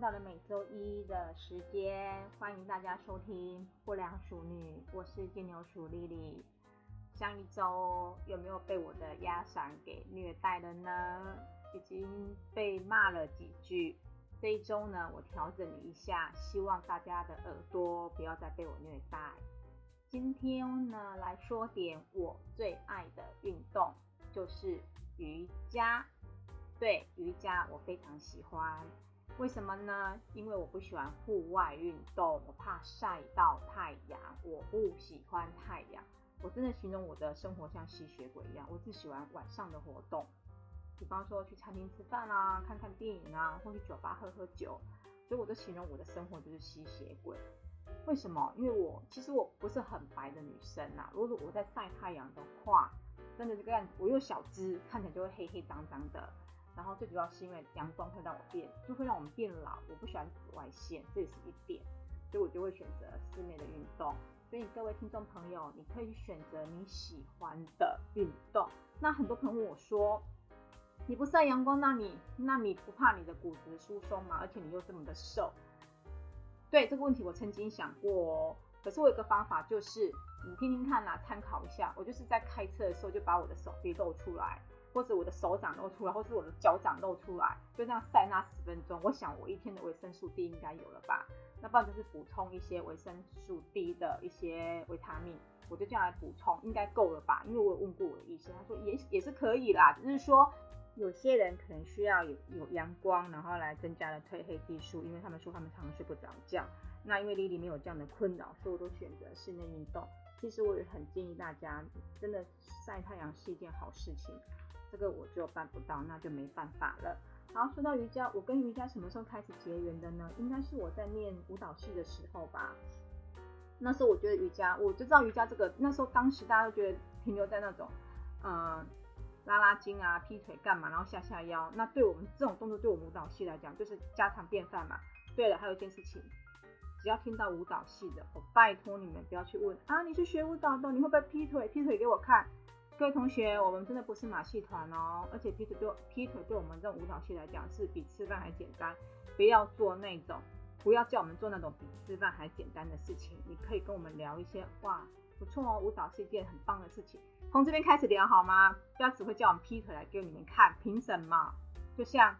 到了每周一的时间，欢迎大家收听不良淑女，我是金牛属莉莉。上一周有没有被我的压嗓给虐待了呢？已经被骂了几句。这一周呢，我调整了一下，希望大家的耳朵不要再被我虐待。今天呢，来说点我最爱的运动，就是瑜伽。对，瑜伽我非常喜欢。为什么呢？因为我不喜欢户外运动，我怕晒到太阳，我不喜欢太阳。我真的形容我的生活像吸血鬼一样，我只喜欢晚上的活动。比方说去餐厅吃饭啊，看看电影啊，或去酒吧喝喝酒，所以我都形容我的生活就是吸血鬼。为什么？因为我其实我不是很白的女生啊。如果我在晒太阳的话，真的这个样子，我又小只，看起来就会黑黑脏脏的。然后最主要是因为阳光会让我变，就会让我们变老。我不喜欢紫外线，这也是一点，所以我就会选择室内的运动。所以各位听众朋友，你可以选择你喜欢的运动。那很多朋友问我说，你不晒阳光，那你那你不怕你的骨质疏松吗？而且你又这么的瘦？对这个问题，我曾经想过哦。可是我有个方法，就是你听听看啦，参考一下。我就是在开车的时候，就把我的手臂露出来，或者我的手掌露出来，或是我的脚掌露出来，就这样晒那十分钟。我想我一天的维生素 D 应该有了吧？那不然就是补充一些维生素 D 的一些维他命，我就这样来补充，应该够了吧？因为我有问过我的医生，他说也也是可以啦，只是说。有些人可能需要有有阳光，然后来增加了褪黑激素，因为他们说他们常常睡不着觉。那因为莉莉没有这样的困扰，所以我都选择室内运动。其实我也很建议大家，真的晒太阳是一件好事情。这个我就办不到，那就没办法了。好，说到瑜伽，我跟瑜伽什么时候开始结缘的呢？应该是我在念舞蹈系的时候吧。那时候我觉得瑜伽，我就知道瑜伽这个，那时候当时大家都觉得停留在那种，嗯、拉拉筋啊，劈腿干嘛，然后下下腰，那对我们这种动作，对我们舞蹈系来讲，就是家常便饭嘛。对了，还有一件事情，只要听到舞蹈系的，我拜托你们不要去问啊，你是学舞蹈的，你会不会劈腿？劈腿给我看。各位同学，我们真的不是马戏团哦，而且劈腿对劈腿对我们这种舞蹈系来讲，是比吃饭还简单。不要做那种，不要叫我们做那种比吃饭还简单的事情。你可以跟我们聊一些哇。不错哦，舞蹈是一件很棒的事情。从这边开始聊好吗？不要只会叫我们劈腿来给你们看，凭什么？就像，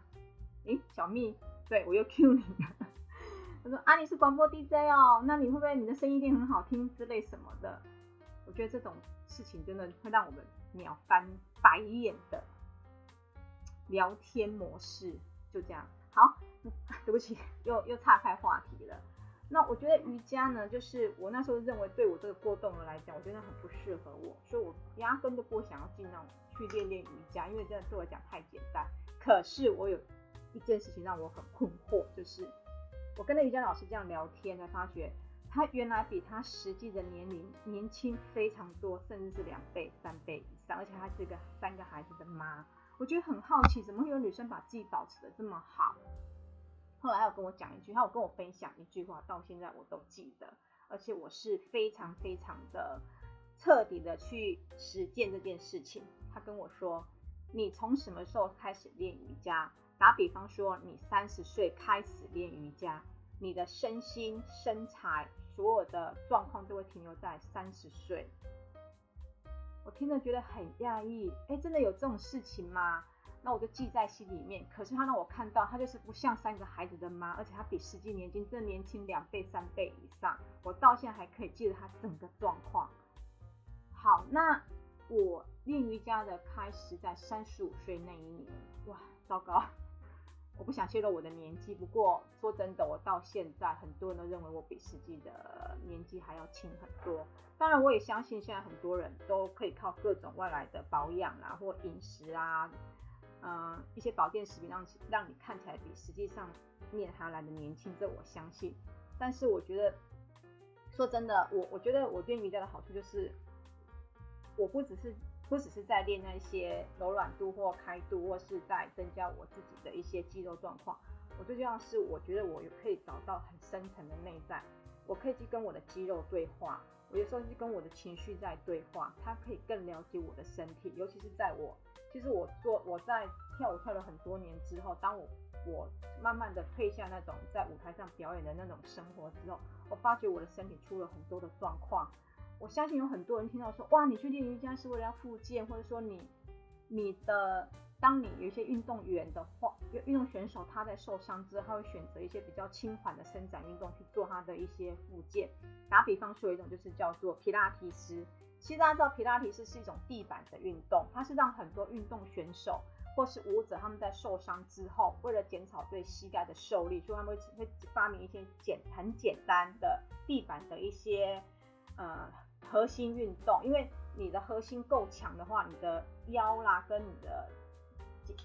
诶，小蜜，对，我又 Q 你了。他说啊，你是广播 DJ 哦，那你会不会你的声音一定很好听之类什么的？我觉得这种事情真的会让我们秒翻白眼的聊天模式，就这样。好，对不起，又又岔开话题了。那我觉得瑜伽呢，就是我那时候认为对我这个过动儿来讲，我觉得很不适合我，所以我压根都不想要进那种去练练瑜伽，因为真的对我来讲太简单。可是我有一件事情让我很困惑，就是我跟那瑜伽老师这样聊天，才发觉他原来比他实际的年龄年轻非常多，甚至是两倍、三倍以上，而且他是一个三个孩子的妈。我觉得很好奇，怎么会有女生把自己保持得这么好？后来他有跟我讲一句，他有跟我分享一句话，到现在我都记得，而且我是非常非常的彻底的去实践这件事情。他跟我说：“你从什么时候开始练瑜伽？打比方说，你三十岁开始练瑜伽，你的身心、身材所有的状况都会停留在三十岁。”我听了觉得很讶异，哎，真的有这种事情吗？那我就记在心里面。可是他让我看到，他就是不像三个孩子的妈，而且他比实际年纪真年轻两倍、三倍以上。我到现在还可以记得他整个状况。好，那我练瑜伽的开始在三十五岁那一年。哇，糟糕！我不想泄露我的年纪，不过说真的，我到现在很多人都认为我比实际的年纪还要轻很多。当然，我也相信现在很多人都可以靠各种外来的保养啊，或饮食啊。嗯、一些保健食品让让你看起来比实际上面还要来的年轻，这我相信。但是我觉得，说真的，我我觉得我练瑜伽的好处就是，我不只是不只是在练那些柔软度或开度，或是在增加我自己的一些肌肉状况。我最重要是，我觉得我可以找到很深层的内在，我可以去跟我的肌肉对话，我有时候去跟我的情绪在对话，它可以更了解我的身体，尤其是在我，其实我做我在跳舞跳了很多年之后，当我我慢慢的退下那种在舞台上表演的那种生活之后，我发觉我的身体出了很多的状况。我相信有很多人听到说，哇，你去练瑜伽是为了要复健，或者说你你的。当你有一些运动员的话，运动选手他在受伤之后，他会选择一些比较轻缓的伸展运动去做他的一些复健。打比方说，有一种就是叫做皮拉提斯。其实大家知道，皮拉提斯是一种地板的运动，它是让很多运动选手或是舞者他们在受伤之后，为了减少对膝盖的受力，所以他们会会发明一些简很简单的地板的一些呃核心运动。因为你的核心够强的话，你的腰啦跟你的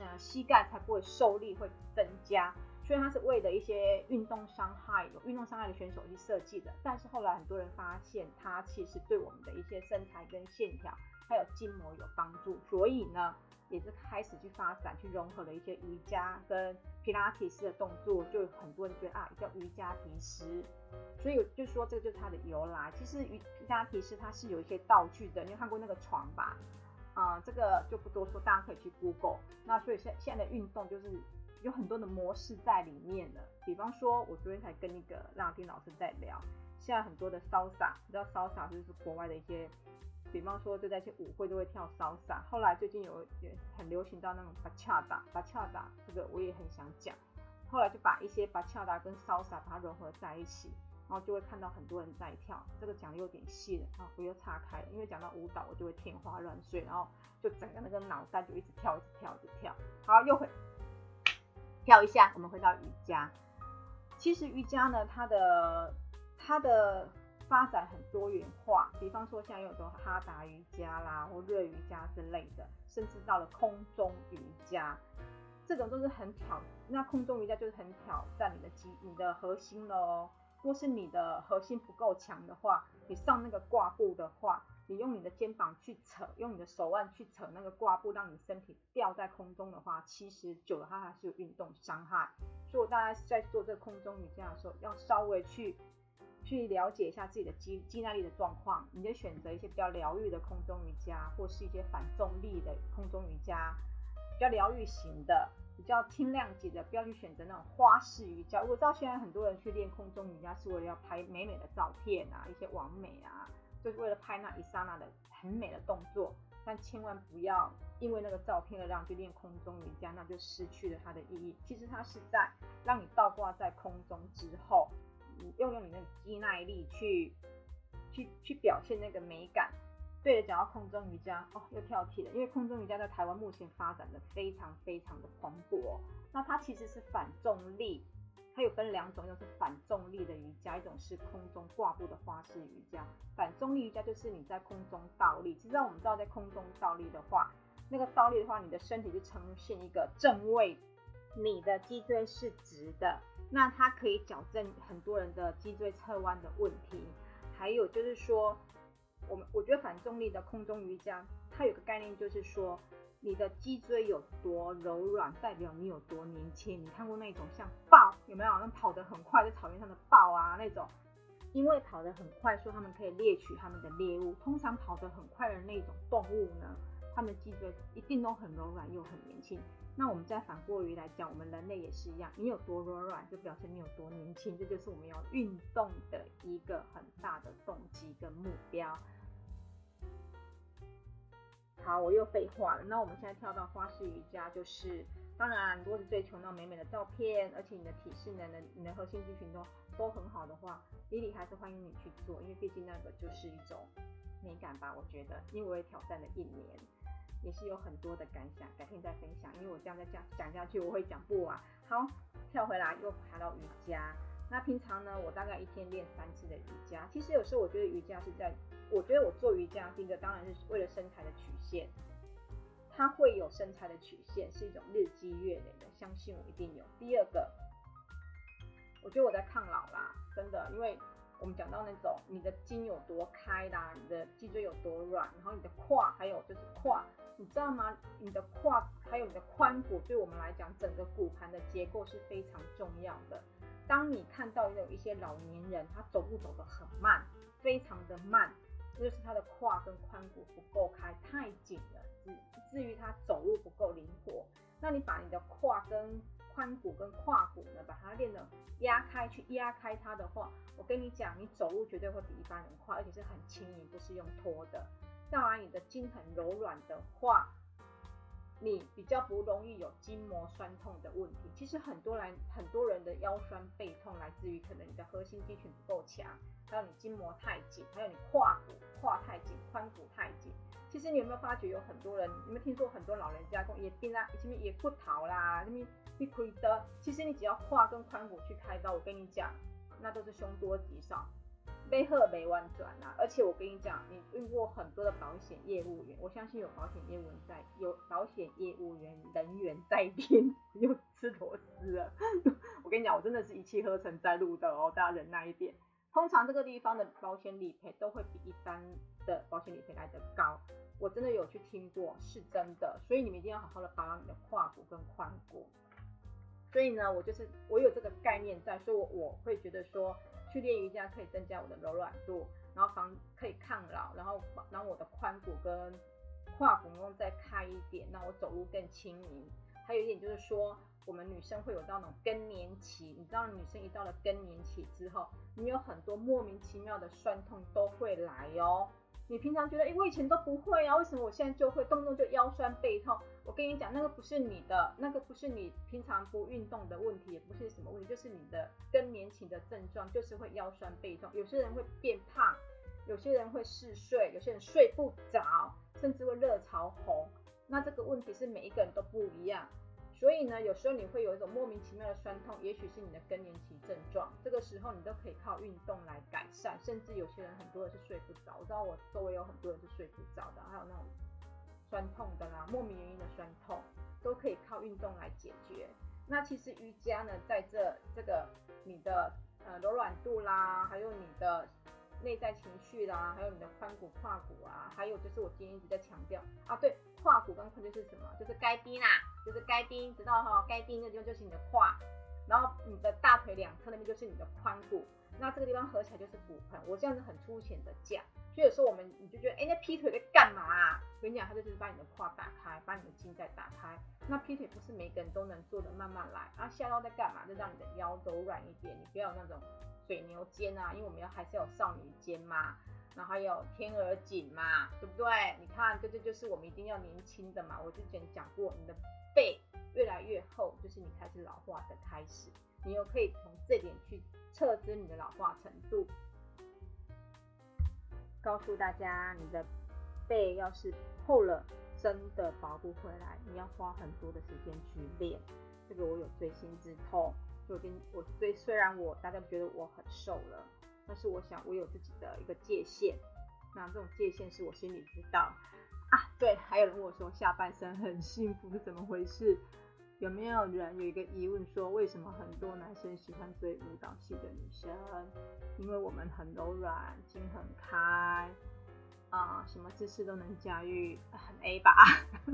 呃，膝盖才不会受力会增加，所以它是为了一些运动伤害、有运动伤害的选手去设计的。但是后来很多人发现，它其实对我们的一些身材跟线条还有筋膜有帮助，所以呢，也是开始去发展、去融合了一些瑜伽跟皮拉提斯的动作，就很多人觉得啊，叫瑜伽提斯。所以就说这个就是它的由来。其实瑜伽提斯它是有一些道具的，你有看过那个床吧？啊、这个就不多说，大家可以去 Google。那所以现现在的运动就是有很多的模式在里面的。比方说，我昨天才跟那个拉丁老师在聊，现在很多的 Salsa，你知道 Salsa 就是国外的一些，比方说就在一些舞会都会跳 Salsa。后来最近有也很流行到那种 Bachata，Bachata 这个我也很想讲。后来就把一些 Bachata 跟 Salsa 把它融合在一起。然后就会看到很多人在跳，这个讲的有点细了啊，我又岔开，因为讲到舞蹈我就会天花乱坠，然后就整个那个脑袋就一直跳，一直跳，一直跳。好，又回跳一下，我们回到瑜伽。其实瑜伽呢，它的它的发展很多元化，比方说像有种哈达瑜伽啦，或热瑜伽之类的，甚至到了空中瑜伽，这种都是很挑。那空中瑜伽就是很挑战你的肌、你的核心了哦。如果是你的核心不够强的话，你上那个挂布的话，你用你的肩膀去扯，用你的手腕去扯那个挂布，让你身体吊在空中的话，其实久了它还是有运动伤害。所以大家在做这个空中瑜伽的时候，要稍微去去了解一下自己的肌肌耐力的状况，你就选择一些比较疗愈的空中瑜伽，或是一些反重力的空中瑜伽，比较疗愈型的。比较轻量级的，不要去选择那种花式瑜伽。我知道现在很多人去练空中瑜伽是为了要拍美美的照片啊，一些网美啊，就是为了拍那一刹那的很美的动作。但千万不要因为那个照片而让去练空中瑜伽，那就失去了它的意义。其实它是在让你倒挂在空中之后，你用用你那个肌耐力去去去表现那个美感。对了，讲到空中瑜伽哦，又跳题了，因为空中瑜伽在台湾目前发展的非常非常的蓬勃。那它其实是反重力，它有分两种，一种是反重力的瑜伽，一种是空中挂布的花式瑜伽。反重力瑜伽就是你在空中倒立。其实我们知道，在空中倒立的话，那个倒立的话，你的身体就呈现一个正位，你的脊椎是直的，那它可以矫正很多人的脊椎侧弯的问题。还有就是说。我们我觉得反重力的空中瑜伽，它有个概念，就是说你的脊椎有多柔软，代表你有多年轻。你看过那种像豹有没有？那跑得很快在草原上的豹啊那种，因为跑得很快，说他们可以猎取他们的猎物。通常跑得很快的那种动物呢，他们脊椎一定都很柔软又很年轻。那我们再反过于来讲，我们人类也是一样，你有多柔软，就表示你有多年轻。这就是我们要运动的一个很大的动机跟目标。好，我又废话了。那我们现在跳到花式瑜伽，就是当然，如果是追求那美美的照片，而且你的体适能能、你的核心肌群都都很好的话，Lily 还是欢迎你去做，因为毕竟那个就是一种美感吧。我觉得，因为我也挑战了一年，也是有很多的感想，改天再分享。因为我这样再讲讲下去，我会讲不完。好，跳回来又谈到瑜伽。那平常呢，我大概一天练三次的瑜伽。其实有时候我觉得瑜伽是在。我觉得我做瑜伽，第一个当然是为了身材的曲线，它会有身材的曲线，是一种日积月累的，相信我一定有。第二个，我觉得我在抗老啦，真的，因为我们讲到那种你的筋有多开啦，你的脊椎有多软，然后你的胯还有就是胯，你知道吗？你的胯还有你的髋骨，对我们来讲，整个骨盘的结构是非常重要的。当你看到有一些老年人，他走路走得很慢。非常的慢，这就是他的胯跟髋骨不够开，太紧了，至至于他走路不够灵活。那你把你的胯跟髋骨跟胯骨呢，把它练得压开，去压开它的话，我跟你讲，你走路绝对会比一般人快，而且是很轻盈，不是用拖的。当然，你的筋很柔软的话，你比较不容易有筋膜酸痛的问题。其实很多人很多人的腰酸背痛来自于可能你的核心肌群不够强，还有你筋膜太紧，还有你胯骨胯太紧，髋骨太紧。其实你有没有发觉有很多人，你有没有听说很多老人家讲也病啊，什么也骨头啦，什么你亏的。其实你只要胯跟髋骨去开刀，我跟你讲，那都是凶多吉少。背后没弯转啊！而且我跟你讲，你遇过很多的保险业务员，我相信有保险业务员在，有保险业务员人员在听，又吃螺丝了。我跟你讲，我真的是一气呵成在录的哦，大家忍耐一点。通常这个地方的保险理赔都会比一般的保险理赔来得高，我真的有去听过，是真的。所以你们一定要好好的保养你的胯骨跟髋骨。所以呢，我就是我有这个概念在，所以我我会觉得说。去练瑜伽可以增加我的柔软度，然后防可以抗老，然后然后我的髋骨跟胯骨能再开一点，让我走路更轻盈。还有一点就是说，我们女生会有到那种更年期，你知道女生一到了更年期之后，你有很多莫名其妙的酸痛都会来哦。你平常觉得，哎，我以前都不会啊，为什么我现在就会动不动就腰酸背痛？我跟你讲，那个不是你的，那个不是你平常不运动的问题，也不是什么问题，就是你的更年期的症状，就是会腰酸背痛。有些人会变胖，有些人会嗜睡，有些人睡不着，甚至会热潮红。那这个问题是每一个人都不一样。所以呢，有时候你会有一种莫名其妙的酸痛，也许是你的更年期症状。这个时候你都可以靠运动来改善，甚至有些人很多人是睡不着。我知道我周围有很多人是睡不着的，还有那种酸痛的啦，莫名原因的酸痛，都可以靠运动来解决。那其实瑜伽呢，在这这个你的呃柔软度啦，还有你的内在情绪啦，还有你的髋骨、胯骨啊，还有就是我今天一直在强调啊，对。胯骨跟髋就是什么？就是该低啦，就是该低，直到哈？该低的地方就是你的胯，然后你的大腿两侧那边就是你的髋骨，那这个地方合起来就是骨盆。我这样子很粗浅的讲，所以有时候我们你就觉得，哎，那劈腿在干嘛？我跟你讲，它就是把你的胯打开，把你的筋再打开。那劈腿不是每个人都能做的，慢慢来。啊，下腰在干嘛？就让你的腰柔软一点，你不要有那种水牛肩啊，因为我们要还是有少女肩嘛。然后还有天鹅颈嘛，对不对？你看，这这就是我们一定要年轻的嘛。我之前讲过，你的背越来越厚，就是你开始老化的开始。你又可以从这点去测知你的老化程度。告诉大家，你的背要是厚了，真的保不回来，你要花很多的时间去练。这个我有锥心之痛，就跟我虽虽然我大家觉得我很瘦了。但是我想，我有自己的一个界限，那这种界限是我心里知道啊。对，还有人问我说，下半身很幸福是怎么回事？有没有人有一个疑问说，为什么很多男生喜欢追舞蹈系的女生？因为我们很柔软，筋很开啊，什么姿势都能驾驭，很 A 吧？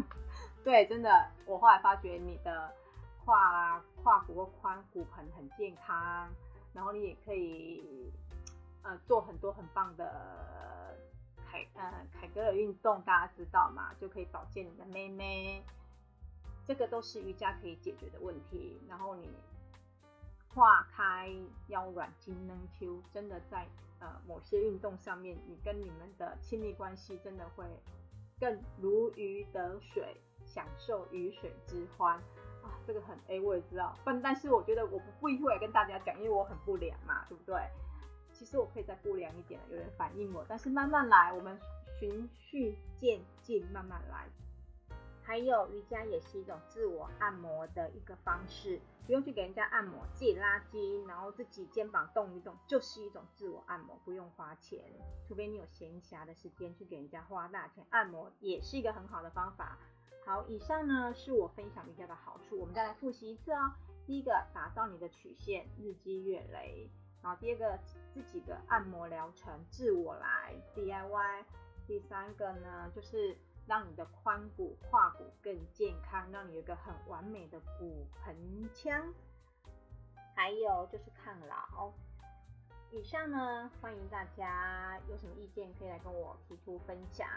对，真的，我后来发觉你的胯、胯骨或髋骨盆很健康，然后你也可以。呃，做很多很棒的凯呃凯格尔运动，大家知道吗？就可以保健你的妹妹，这个都是瑜伽可以解决的问题。然后你化开腰软筋能 Q，真的在呃某些运动上面，你跟你们的亲密关系真的会更如鱼得水，享受鱼水之欢啊！这个很 A，我也知道，但但是我觉得我不不一会跟大家讲，因为我很不良嘛，对不对？其实我可以再不良一点，有人反映我，但是慢慢来，我们循序渐进，慢慢来。还有瑜伽也是一种自我按摩的一个方式，不用去给人家按摩，自己拉筋，然后自己肩膀动一动，就是一种自我按摩，不用花钱，除非你有闲暇的时间去给人家花大钱按摩，也是一个很好的方法。好，以上呢是我分享瑜伽的好处，我们再来复习一次哦。第一个，打造你的曲线，日积月累。然后第二个，自己的按摩疗程，自我来 DIY。第三个呢，就是让你的髋骨、胯骨更健康，让你有一个很完美的骨盆腔。还有就是抗老。以上呢，欢迎大家有什么意见可以来跟我提出分享。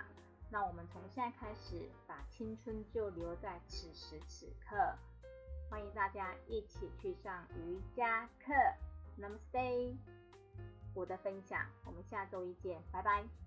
那我们从现在开始，把青春就留在此时此刻。欢迎大家一起去上瑜伽课。Namaste，我的分享，我们下周一见，拜拜。